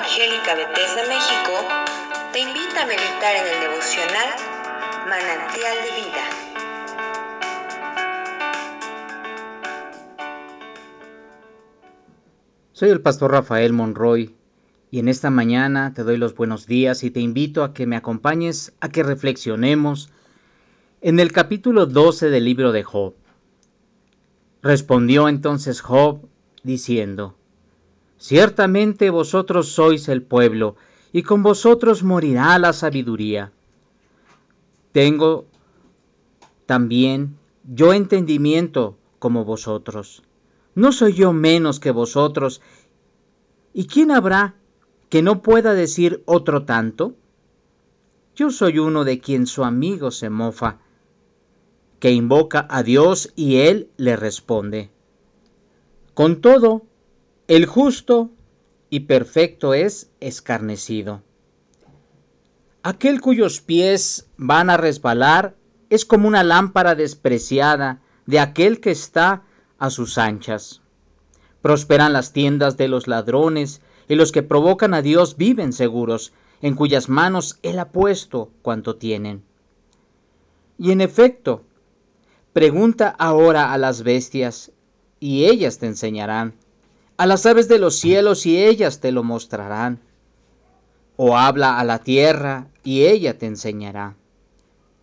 Evangélica Bethesda México te invita a meditar en el devocional Manantial de Vida. Soy el pastor Rafael Monroy y en esta mañana te doy los buenos días y te invito a que me acompañes a que reflexionemos en el capítulo 12 del libro de Job. Respondió entonces Job diciendo, Ciertamente vosotros sois el pueblo, y con vosotros morirá la sabiduría. Tengo también yo entendimiento como vosotros. ¿No soy yo menos que vosotros? ¿Y quién habrá que no pueda decir otro tanto? Yo soy uno de quien su amigo se mofa, que invoca a Dios y él le responde. Con todo, el justo y perfecto es escarnecido. Aquel cuyos pies van a resbalar es como una lámpara despreciada de aquel que está a sus anchas. Prosperan las tiendas de los ladrones, y los que provocan a Dios viven seguros, en cuyas manos Él ha puesto cuanto tienen. Y en efecto, pregunta ahora a las bestias, y ellas te enseñarán a las aves de los cielos y ellas te lo mostrarán. O habla a la tierra y ella te enseñará.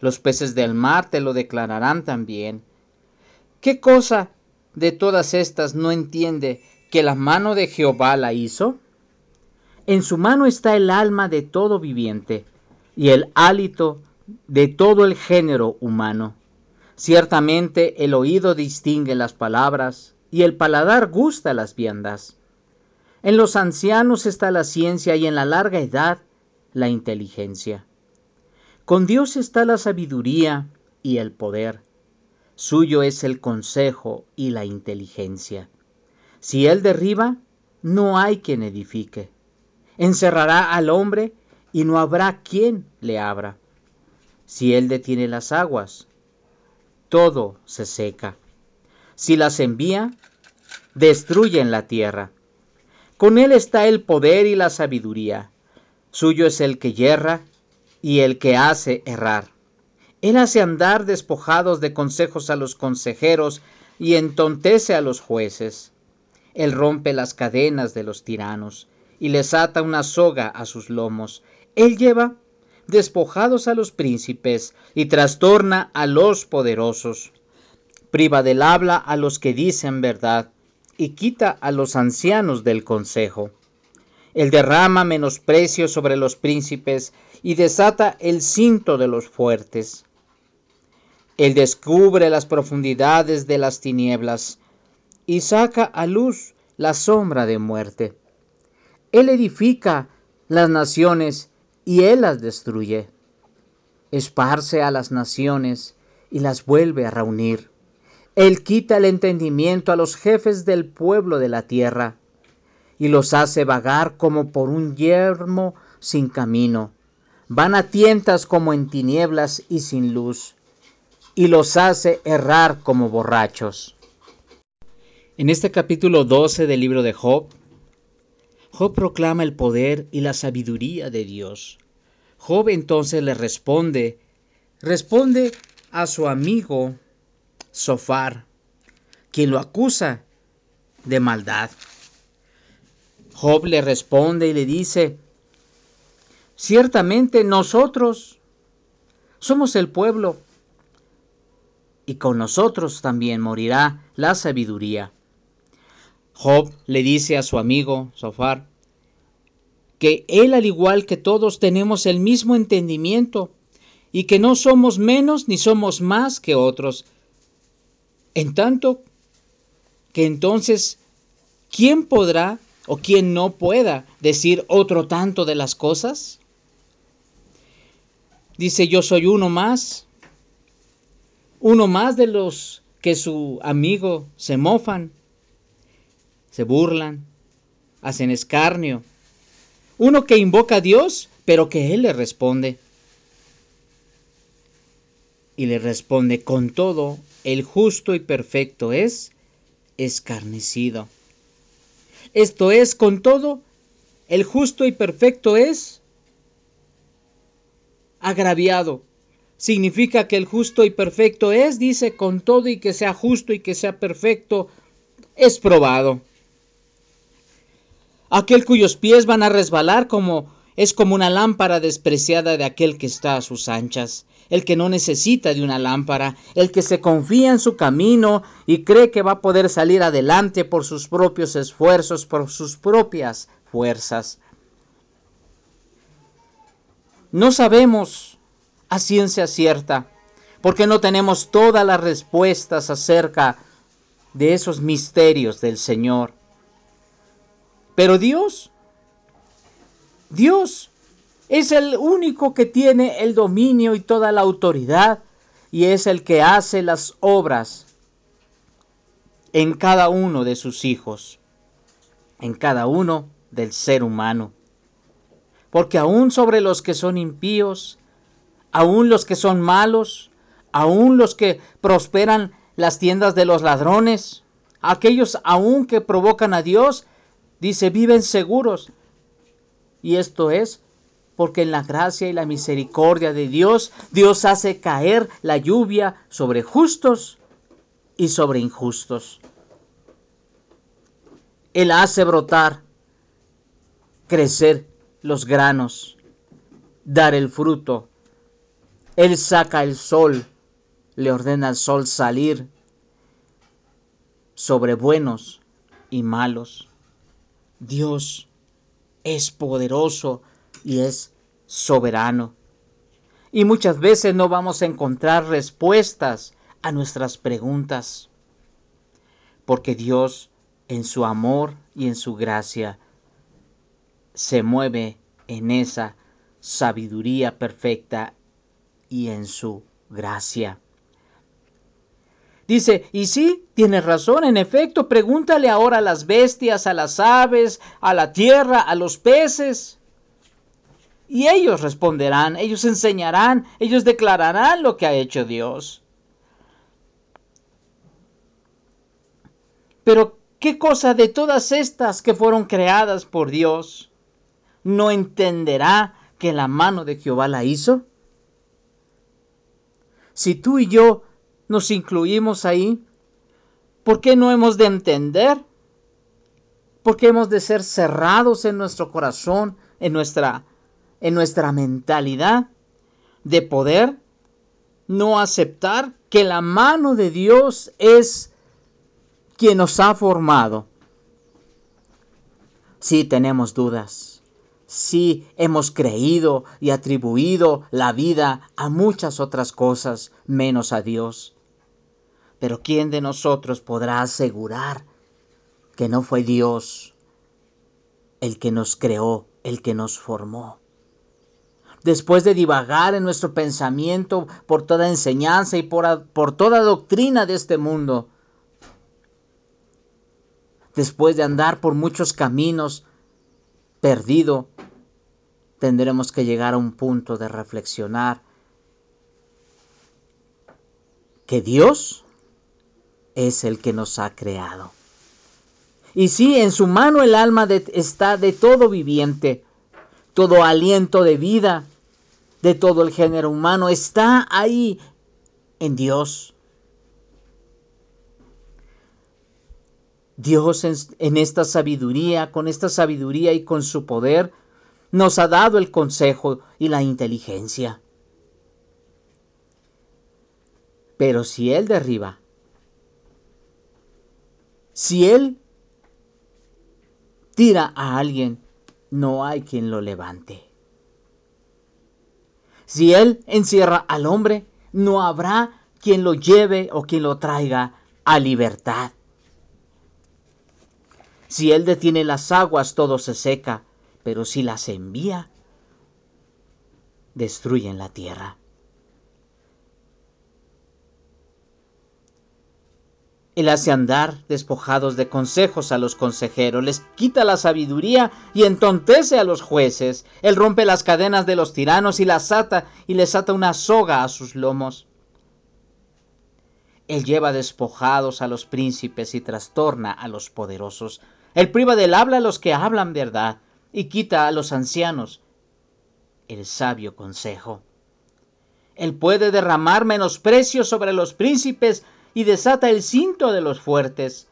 Los peces del mar te lo declararán también. ¿Qué cosa de todas estas no entiende que la mano de Jehová la hizo? En su mano está el alma de todo viviente y el hálito de todo el género humano. Ciertamente el oído distingue las palabras y el paladar gusta las viandas. En los ancianos está la ciencia y en la larga edad la inteligencia. Con Dios está la sabiduría y el poder. Suyo es el consejo y la inteligencia. Si Él derriba, no hay quien edifique. Encerrará al hombre y no habrá quien le abra. Si Él detiene las aguas, todo se seca. Si las envía, destruyen la tierra. Con él está el poder y la sabiduría. Suyo es el que yerra y el que hace errar. Él hace andar despojados de consejos a los consejeros y entontece a los jueces. Él rompe las cadenas de los tiranos y les ata una soga a sus lomos. Él lleva despojados a los príncipes y trastorna a los poderosos priva del habla a los que dicen verdad, y quita a los ancianos del consejo. Él derrama menosprecio sobre los príncipes y desata el cinto de los fuertes. Él descubre las profundidades de las tinieblas y saca a luz la sombra de muerte. Él edifica las naciones y él las destruye. Esparce a las naciones y las vuelve a reunir. Él quita el entendimiento a los jefes del pueblo de la tierra y los hace vagar como por un yermo sin camino. Van a tientas como en tinieblas y sin luz, y los hace errar como borrachos. En este capítulo 12 del libro de Job, Job proclama el poder y la sabiduría de Dios. Job entonces le responde, responde a su amigo Sofar, quien lo acusa de maldad. Job le responde y le dice, ciertamente nosotros somos el pueblo y con nosotros también morirá la sabiduría. Job le dice a su amigo Sofar que él al igual que todos tenemos el mismo entendimiento y que no somos menos ni somos más que otros, en tanto que entonces, ¿quién podrá o quién no pueda decir otro tanto de las cosas? Dice, yo soy uno más, uno más de los que su amigo se mofan, se burlan, hacen escarnio. Uno que invoca a Dios, pero que Él le responde. Y le responde con todo el justo y perfecto es escarnecido. Esto es, con todo, el justo y perfecto es agraviado. Significa que el justo y perfecto es, dice, con todo y que sea justo y que sea perfecto, es probado. Aquel cuyos pies van a resbalar como es como una lámpara despreciada de aquel que está a sus anchas, el que no necesita de una lámpara, el que se confía en su camino y cree que va a poder salir adelante por sus propios esfuerzos, por sus propias fuerzas. No sabemos a ciencia cierta, porque no tenemos todas las respuestas acerca de esos misterios del Señor. Pero Dios, Dios es el único que tiene el dominio y toda la autoridad y es el que hace las obras en cada uno de sus hijos, en cada uno del ser humano. Porque aún sobre los que son impíos, aún los que son malos, aún los que prosperan las tiendas de los ladrones, aquellos aún que provocan a Dios, Dice, viven seguros. Y esto es porque en la gracia y la misericordia de Dios, Dios hace caer la lluvia sobre justos y sobre injustos. Él hace brotar, crecer los granos, dar el fruto. Él saca el sol, le ordena al sol salir sobre buenos y malos. Dios es poderoso y es soberano. Y muchas veces no vamos a encontrar respuestas a nuestras preguntas, porque Dios en su amor y en su gracia se mueve en esa sabiduría perfecta y en su gracia. Dice, y sí, tienes razón, en efecto, pregúntale ahora a las bestias, a las aves, a la tierra, a los peces. Y ellos responderán, ellos enseñarán, ellos declararán lo que ha hecho Dios. Pero, ¿qué cosa de todas estas que fueron creadas por Dios no entenderá que la mano de Jehová la hizo? Si tú y yo nos incluimos ahí? ¿Por qué no hemos de entender? ¿Por qué hemos de ser cerrados en nuestro corazón, en nuestra, en nuestra mentalidad de poder no aceptar que la mano de Dios es quien nos ha formado? Si tenemos dudas, si hemos creído y atribuido la vida a muchas otras cosas menos a Dios. Pero ¿quién de nosotros podrá asegurar que no fue Dios el que nos creó, el que nos formó? Después de divagar en nuestro pensamiento por toda enseñanza y por, por toda doctrina de este mundo, después de andar por muchos caminos perdido, tendremos que llegar a un punto de reflexionar que Dios es el que nos ha creado. Y sí, en su mano el alma está de todo viviente, todo aliento de vida, de todo el género humano, está ahí en Dios. Dios en, esta sabiduría, con esta sabiduría y con su poder, nos ha dado el consejo y la inteligencia. Pero si Él derriba si Él tira a alguien, no hay quien lo levante. Si Él encierra al hombre, no habrá quien lo lleve o quien lo traiga a libertad. Si Él detiene las aguas, todo se seca, pero si las envía, destruyen la tierra. Él hace andar despojados de consejos a los consejeros, les quita la sabiduría y entontece a los jueces. Él rompe las cadenas de los tiranos y las ata y les ata una soga a sus lomos. Él lleva despojados a los príncipes y trastorna a los poderosos. Él priva del habla a los que hablan verdad y quita a los ancianos el sabio consejo. Él puede derramar menosprecio sobre los príncipes y desata el cinto de los fuertes.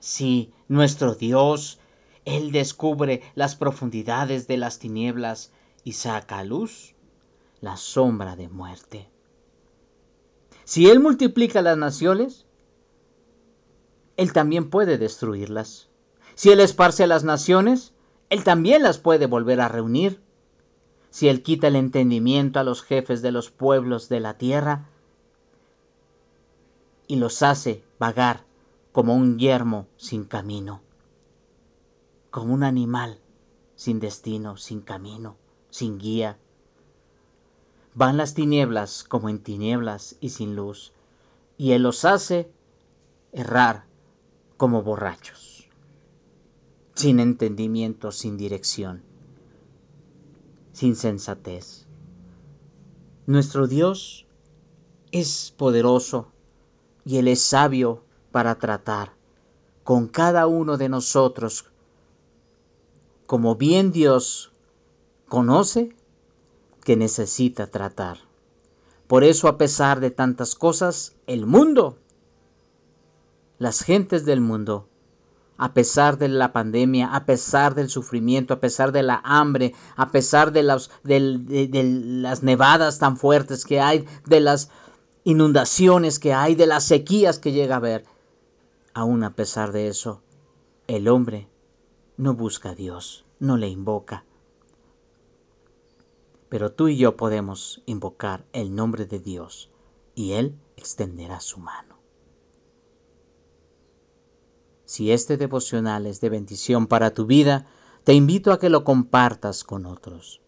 Sí, nuestro Dios, Él descubre las profundidades de las tinieblas y saca a luz la sombra de muerte. Si Él multiplica las naciones, Él también puede destruirlas. Si Él esparce las naciones, Él también las puede volver a reunir. Si Él quita el entendimiento a los jefes de los pueblos de la tierra y los hace vagar como un yermo sin camino, como un animal sin destino, sin camino, sin guía, Van las tinieblas como en tinieblas y sin luz, y Él los hace errar como borrachos, sin entendimiento, sin dirección, sin sensatez. Nuestro Dios es poderoso y Él es sabio para tratar con cada uno de nosotros. Como bien Dios conoce que necesita tratar. Por eso, a pesar de tantas cosas, el mundo, las gentes del mundo, a pesar de la pandemia, a pesar del sufrimiento, a pesar de la hambre, a pesar de, de, las nevadas tan fuertes que hay, de las inundaciones que hay, de las sequías que llega a haber, aún a pesar de eso, el hombre no busca a Dios, no le invoca, pero tú y yo podemos invocar el nombre de Dios y Él extenderá su mano. Si este devocional es de bendición para tu vida, te invito a que lo compartas con otros.